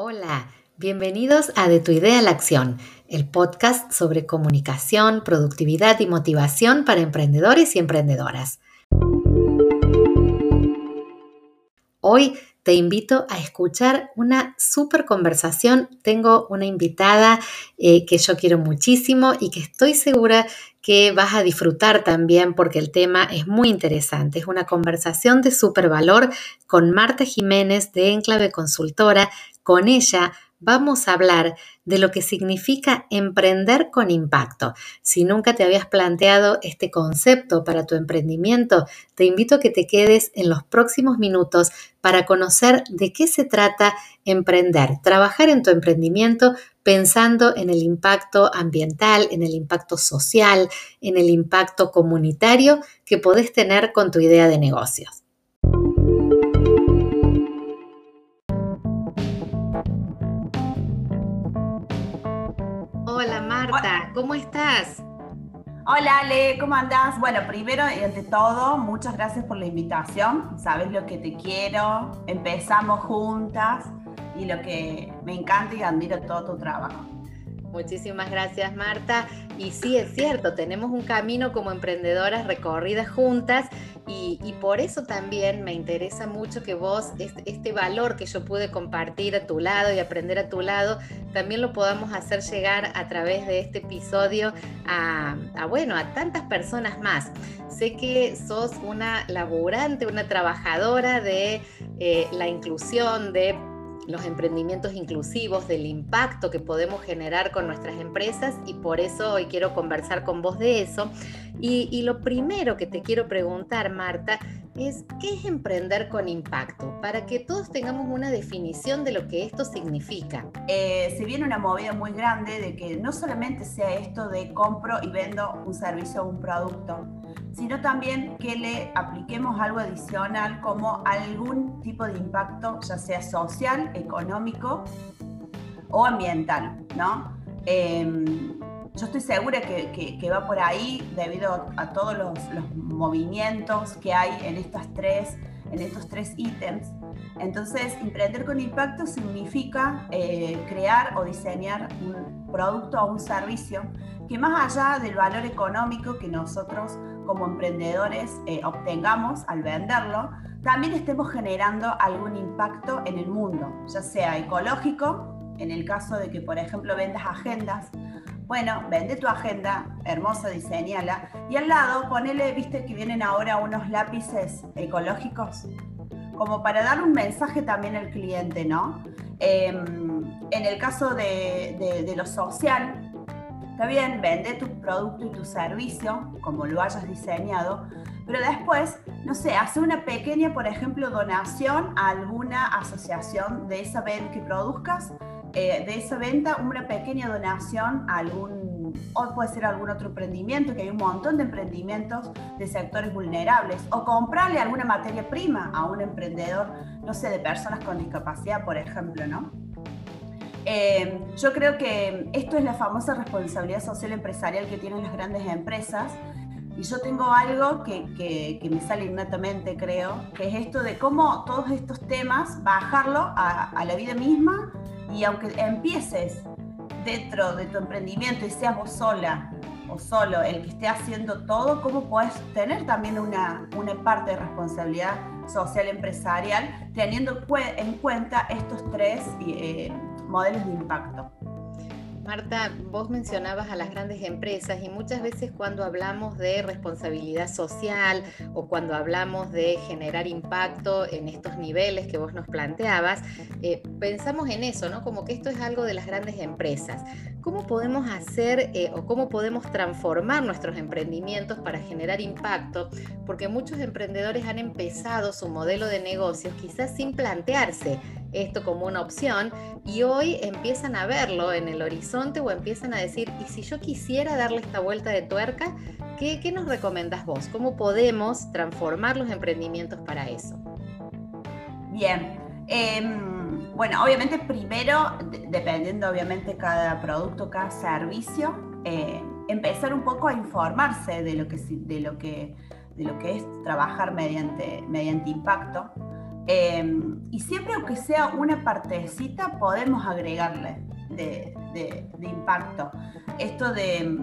Hola, bienvenidos a De tu idea a la acción, el podcast sobre comunicación, productividad y motivación para emprendedores y emprendedoras. Hoy te invito a escuchar una súper conversación. Tengo una invitada eh, que yo quiero muchísimo y que estoy segura que vas a disfrutar también porque el tema es muy interesante. Es una conversación de súper valor con Marta Jiménez de Enclave Consultora. Con ella vamos a hablar de lo que significa emprender con impacto. Si nunca te habías planteado este concepto para tu emprendimiento, te invito a que te quedes en los próximos minutos para conocer de qué se trata emprender, trabajar en tu emprendimiento pensando en el impacto ambiental, en el impacto social, en el impacto comunitario que podés tener con tu idea de negocios. ¿Cómo estás? Hola Ale, ¿cómo andás? Bueno, primero y ante todo, muchas gracias por la invitación. Sabes lo que te quiero, empezamos juntas y lo que me encanta y admiro todo tu trabajo. Muchísimas gracias Marta. Y sí, es cierto, tenemos un camino como emprendedoras recorridas juntas y, por eso también me interesa mucho que vos, este, valor que yo pude compartir a tu lado y aprender a tu lado, también lo podamos hacer llegar a través de este episodio a, bueno, a tantas personas más. Sé que sos una laborante, una trabajadora de eh, la inclusión, de los emprendimientos inclusivos, del impacto que podemos generar con nuestras empresas y por eso hoy quiero conversar con vos de eso. Y, lo primero que te quiero preguntar, Marta, es ¿qué es emprender con impacto? Para que todos tengamos una definición de lo que esto significa. Eh, se viene una movida muy grande de que no solamente sea esto de compro y vendo un servicio o un producto, sino también que le apliquemos algo adicional como algún tipo de impacto, ya sea social, económico o ambiental, ¿no? Em, yo estoy segura que, va por ahí debido a, todos los, movimientos que hay en, estas tres, en estos tres ítems. Entonces, emprender con impacto significa eh, crear o diseñar un producto o un servicio que más allá del valor económico que nosotros como emprendedores eh, obtengamos al venderlo, también estemos generando algún impacto en el mundo, ya sea ecológico, en el caso de que, por ejemplo, vendas agendas. Bueno, vende tu agenda, hermosa, diseñala, y al lado ponele, viste que vienen ahora unos lápices ecológicos, como para dar un mensaje también al cliente, ¿no? Em, en el caso de, de lo social, Está bien, vende tu producto y tu servicio como lo hayas diseñado, pero después, no sé, hace una pequeña, por ejemplo, donación a alguna asociación de esa venta que produzcas, eh, de esa venta, una pequeña donación a algún, o puede ser algún otro emprendimiento, que hay un montón de emprendimientos de sectores vulnerables, o comprarle alguna materia prima a un emprendedor, no sé, de personas con discapacidad, por ejemplo, ¿no? Eh, yo creo que esto es la famosa responsabilidad social empresarial que tienen las grandes empresas. Y yo tengo algo que, que, me sale innatamente, creo, que es esto de cómo todos estos temas, bajarlo a, a la vida misma y aunque empieces dentro de tu emprendimiento y seas vos sola o solo el que esté haciendo todo, cómo puedes tener también una, una parte de responsabilidad social empresarial teniendo en cuenta estos tres eh, modelos de impacto. Marta, vos mencionabas a las grandes empresas y muchas veces cuando hablamos de responsabilidad social o cuando hablamos de generar impacto en estos niveles que vos nos planteabas, eh, pensamos en eso, ¿no? Como que esto es algo de las grandes empresas. ¿Cómo podemos hacer eh, o cómo podemos transformar nuestros emprendimientos para generar impacto? Porque muchos emprendedores han empezado su modelo de negocios quizás sin plantearse esto como una opción y hoy empiezan a verlo en el horizonte o empiezan a decir, ¿y si yo quisiera darle esta vuelta de tuerca? ¿Qué, qué nos recomendas vos? ¿Cómo podemos transformar los emprendimientos para eso? Bien. Em, bueno, obviamente primero, dependiendo obviamente cada producto, cada servicio, eh, empezar un poco a informarse de lo que, de lo que, de lo que es trabajar mediante, mediante impacto Em, y siempre aunque sea una partecita, podemos agregarle de, impacto. Esto de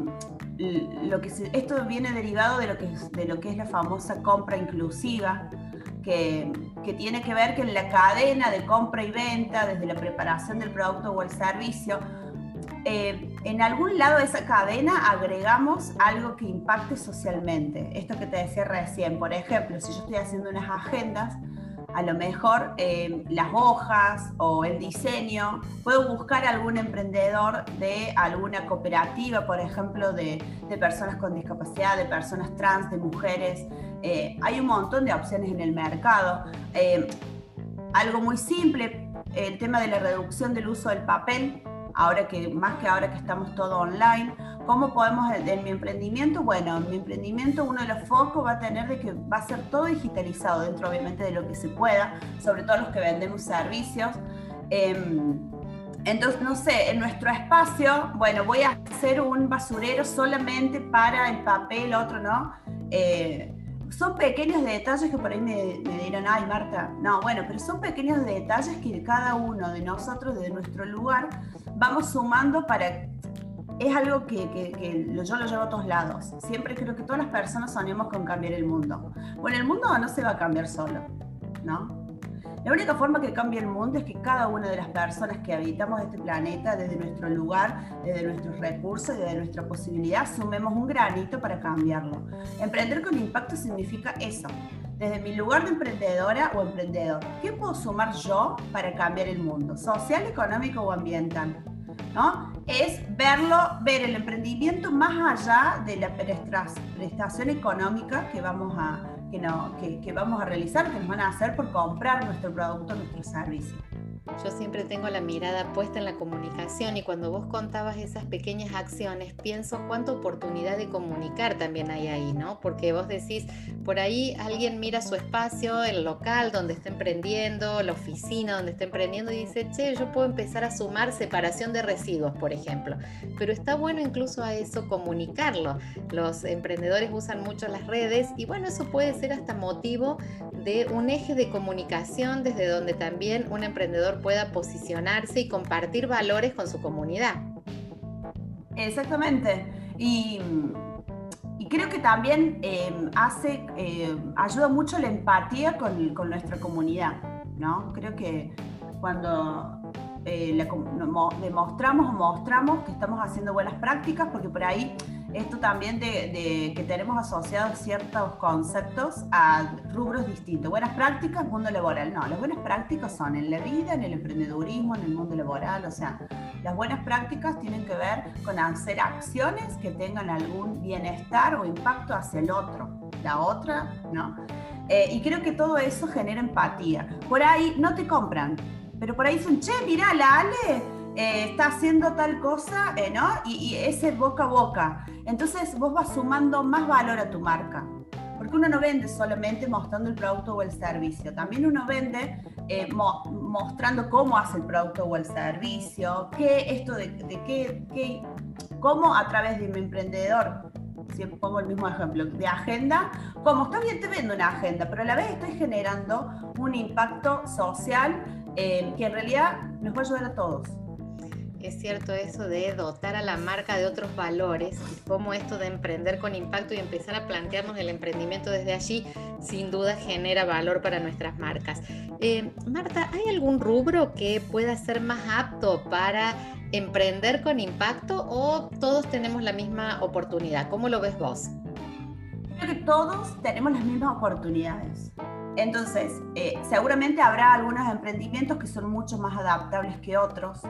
lo que esto viene derivado de lo que es, de lo que es la famosa compra inclusiva, que, que, tiene que ver que en la cadena de compra y venta, desde la preparación del producto o el servicio, eh, en algún lado de esa cadena agregamos algo que impacte socialmente. Esto que te decía recién, por ejemplo, si yo estoy haciendo unas agendas, a lo mejor eh, las hojas o el diseño, puedo buscar algún emprendedor de alguna cooperativa, por ejemplo, de, personas con discapacidad, de personas trans, de mujeres. Eh, hay un montón de opciones en el mercado. algo muy simple, el tema de la reducción del uso del papel ahora que más que ahora que estamos todo online. ¿Cómo podemos en mi emprendimiento? Bueno, en mi emprendimiento uno de los focos va a tener de que va a ser todo digitalizado dentro obviamente de lo que se pueda, sobre todo los que vendemos servicios. Em, entonces, no sé, en nuestro espacio, bueno, voy a hacer un basurero solamente para el papel, otro no. Eh, son pequeños detalles que por ahí me, me, dirán, ay Marta, no, bueno, pero son pequeños detalles que cada uno de nosotros, de nuestro lugar, vamos sumando para... Es algo que, que, yo lo llevo a todos lados. Siempre creo que todas las personas soñamos con cambiar el mundo. Bueno, el mundo no se va a cambiar solo, ¿no? La única forma que cambie el mundo es que cada una de las personas que habitamos este planeta, desde nuestro lugar, desde nuestros recursos y desde nuestra posibilidad, sumemos un granito para cambiarlo. Emprender con impacto significa eso. Desde mi lugar de emprendedora o emprendedor, ¿qué puedo sumar yo para cambiar el mundo? ¿Social, económico o ambiental? ¿No? Es verlo, ver el emprendimiento más allá de la prestación económica que vamos a, que, no, que, que vamos a realizar, que nos van a hacer por comprar nuestro producto, nuestro servicio. Yo siempre tengo la mirada puesta en la comunicación y cuando vos contabas esas pequeñas acciones, pienso cuánta oportunidad de comunicar también hay ahí, ¿no? Porque vos decís, por ahí alguien mira su espacio, el local donde está emprendiendo, la oficina donde está emprendiendo y dice, che, yo puedo empezar a sumar separación de residuos, por ejemplo. Pero está bueno incluso a eso comunicarlo. Los emprendedores usan mucho las redes y bueno, eso puede ser hasta motivo de un eje de comunicación desde donde también un emprendedor pueda posicionarse y compartir valores con su comunidad. Exactamente. Y, creo que también em, hace, em, ayuda mucho la empatía con, nuestra comunidad, ¿no? Creo que cuando eh, demostramos o mostramos que estamos haciendo buenas prácticas, porque por ahí esto también de, que tenemos asociados ciertos conceptos a rubros distintos. Buenas prácticas, mundo laboral. No, las buenas prácticas son en la vida, en el emprendedurismo, en el mundo laboral. O sea, las buenas prácticas tienen que ver con hacer acciones que tengan algún bienestar o impacto hacia el otro. La otra, ¿no? Eh, y creo que todo eso genera empatía. Por ahí no te compran, pero por ahí dicen, che, mira, la Ale eh, está haciendo tal cosa, eh, ¿no? Y, ese boca a boca. Entonces vos vas sumando más valor a tu marca. Porque uno no vende solamente mostrando el producto o el servicio, también uno vende eh, mostrando cómo hace el producto o el servicio, qué esto de, de qué, qué, cómo a través de mi emprendedor si pongo el mismo ejemplo, de agenda, como está bien te vendo una agenda, pero a la vez estoy generando un impacto social que en realidad nos va a ayudar a todos es cierto eso de dotar a la marca de otros valores y cómo esto de emprender con impacto y empezar a plantearnos el emprendimiento desde allí sin duda genera valor para nuestras marcas. Eh, Marta, ¿hay algún rubro que pueda ser más apto para emprender con impacto o todos tenemos la misma oportunidad? ¿Cómo lo ves vos? Creo que todos tenemos las mismas oportunidades. Entonces, eh, seguramente habrá algunos emprendimientos que son mucho más adaptables que otros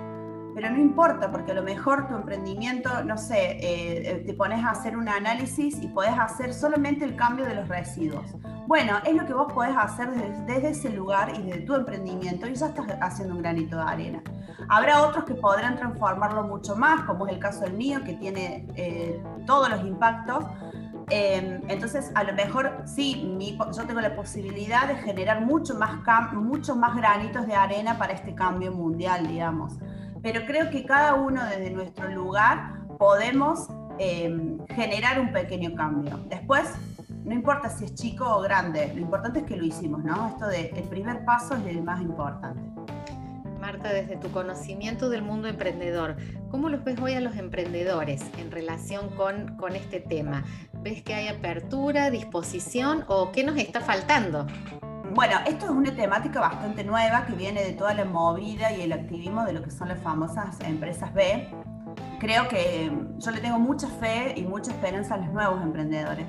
pero no importa, porque a lo mejor tu emprendimiento, no sé, eh, eh, te pones a hacer un análisis y podés hacer solamente el cambio de los residuos. Bueno, es lo que vos podés hacer desde, ese lugar y desde tu emprendimiento y ya estás haciendo un granito de arena. Habrá otros que podrán transformarlo mucho más, como es el caso del mío, que tiene eh, todos los impactos. entonces, a lo mejor sí, yo tengo la posibilidad de generar mucho más, mucho más granitos de arena para este cambio mundial, digamos pero creo que cada uno desde nuestro lugar podemos eh, generar un pequeño cambio. Después, no importa si es chico o grande, lo importante es que lo hicimos, ¿no? Esto de el primer paso es el más importante. Marta, desde tu conocimiento del mundo emprendedor, ¿cómo los ves hoy a los emprendedores en relación con, con este tema? ¿Ves que hay apertura, disposición o qué nos está faltando? Bueno, esto es una temática bastante nueva que viene de toda la movida y el activismo de lo que son las famosas empresas B. Creo que yo le tengo mucha fe y mucha esperanza a los nuevos emprendedores.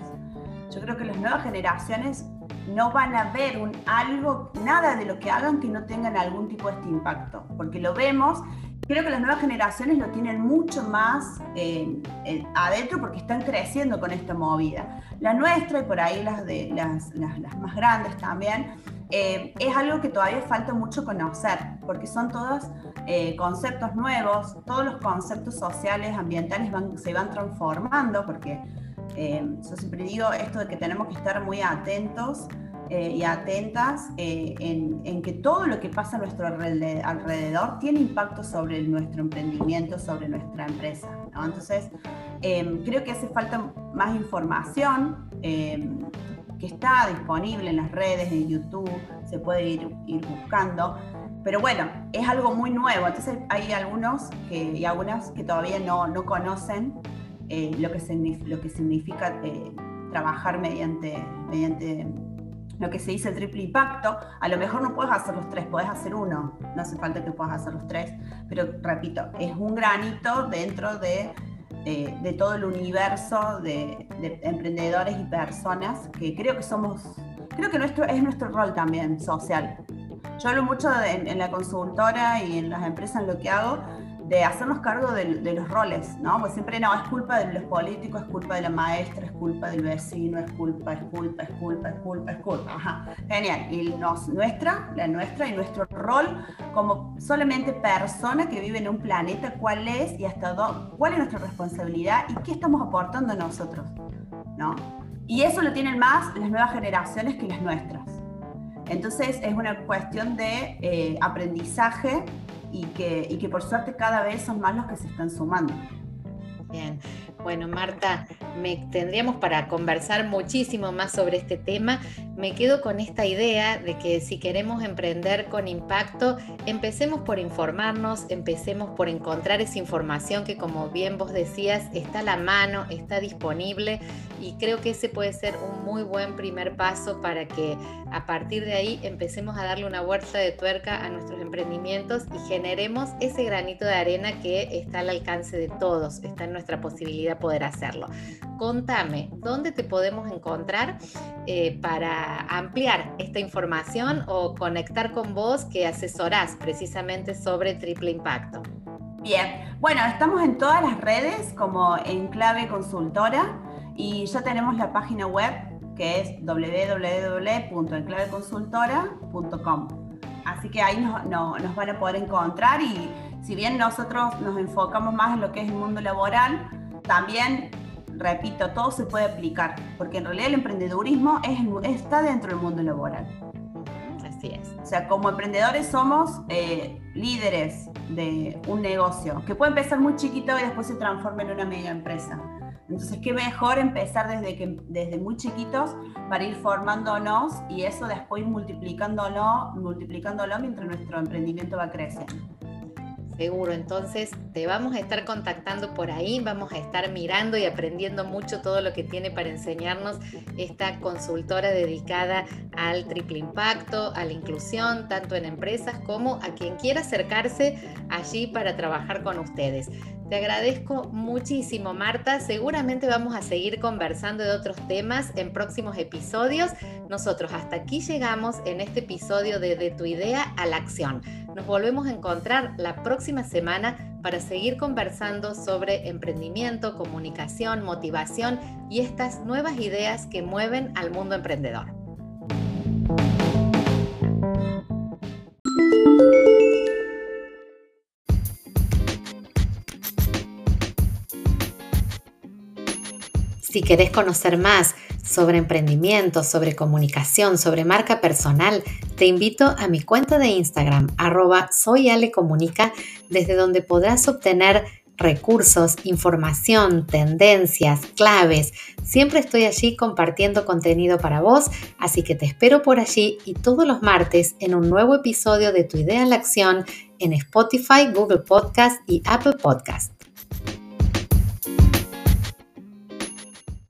Yo creo que las nuevas generaciones no van a ver un, algo, nada de lo que hagan que no tengan algún tipo de este impacto, porque lo vemos. Creo que las nuevas generaciones lo tienen mucho más eh, eh, adentro porque están creciendo con esta movida. La nuestra y por ahí las, de, las, las, más grandes también, eh, es algo que todavía falta mucho conocer, porque son todos conceptos nuevos, todos los conceptos sociales, ambientales van, se van transformando, porque eh, yo siempre digo esto de que tenemos que estar muy atentos eh, y atentas eh, en, que todo lo que pasa a nuestro alrededor tiene impacto sobre nuestro emprendimiento, sobre nuestra empresa. Entonces, creo que hace falta más información que está disponible en las redes, en YouTube, se puede ir, ir buscando. Pero bueno, es algo muy nuevo, entonces hay algunos que, y algunas que todavía no, no conocen eh, lo, que lo que significa eh, trabajar mediante lo que se dice el triple impacto. A lo mejor no puedes hacer los tres, puedes hacer uno, no hace falta que puedas hacer los tres, pero repito, es un granito dentro de, de, todo el universo de, emprendedores y personas que creo que somos, creo que nuestro, es nuestro rol también social. Yo hablo mucho en la consultora y en las empresas en lo que hago de hacernos cargo de, los roles, ¿no? Pues siempre no, es culpa de los políticos, es culpa de la maestra, es culpa del vecino, es culpa, es culpa, es culpa, es culpa, es culpa. Ajá. Genial. Y nos, nuestra, la nuestra y nuestro rol como solamente persona que vive en un planeta, cuál es y hasta dónde, cuál es nuestra responsabilidad y qué estamos aportando nosotros, ¿no? Y eso lo tienen más las nuevas generaciones que las nuestras. Entonces es una cuestión de eh, aprendizaje y que, y que por suerte cada vez son más los que se están sumando. Bien, bueno Marta, me tendríamos para conversar muchísimo más sobre este tema. Me quedo con esta idea de que si queremos emprender con impacto, empecemos por informarnos, empecemos por encontrar esa información que como bien vos decías, está a la mano, está disponible y creo que ese puede ser un muy buen primer paso para que a partir de ahí empecemos a darle una vuelta de tuerca a nuestros emprendimientos y generemos ese granito de arena que está al alcance de todos, está en nuestra posibilidad poder hacerlo. Contame, ¿dónde te podemos encontrar eh, para ampliar esta información o conectar con vos que asesorás precisamente sobre triple impacto? Bien, bueno, estamos en todas las redes como Enclave Consultora y ya tenemos la página web que es www.enclaveconsultora.com. Así que ahí nos, nos van a poder encontrar y si bien nosotros nos enfocamos más en lo que es el mundo laboral, también, repito, todo se puede aplicar, porque en realidad el emprendedurismo es, está dentro del mundo laboral. Así es. O sea, como emprendedores somos eh, líderes de un negocio que puede empezar muy chiquito y después se transforma en una mega empresa. Entonces, qué mejor empezar desde, que, desde muy chiquitos para ir formándonos y eso después multiplicándolo, multiplicándolo mientras nuestro emprendimiento va creciendo. Seguro, entonces te vamos a estar contactando por ahí, vamos a estar mirando y aprendiendo mucho todo lo que tiene para enseñarnos esta consultora dedicada al triple impacto, a la inclusión, tanto en empresas como a quien quiera acercarse allí para trabajar con ustedes. Te agradezco muchísimo, Marta. Seguramente vamos a seguir conversando de otros temas en próximos episodios. Nosotros hasta aquí llegamos en este episodio de De tu idea a la acción. Nos volvemos a encontrar la próxima semana para seguir conversando sobre emprendimiento, comunicación, motivación y estas nuevas ideas que mueven al mundo emprendedor. Si querés conocer más sobre emprendimiento, sobre comunicación, sobre marca personal, te invito a mi cuenta de Instagram, arroba soyalecomunica, desde donde podrás obtener recursos, información, tendencias, claves. Siempre estoy allí compartiendo contenido para vos, así que te espero por allí y todos los martes en un nuevo episodio de Tu idea en la acción en Spotify, Google Podcast y Apple Podcast.